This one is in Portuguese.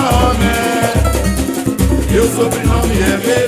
Maomé. Meu sobrenome é Beleza.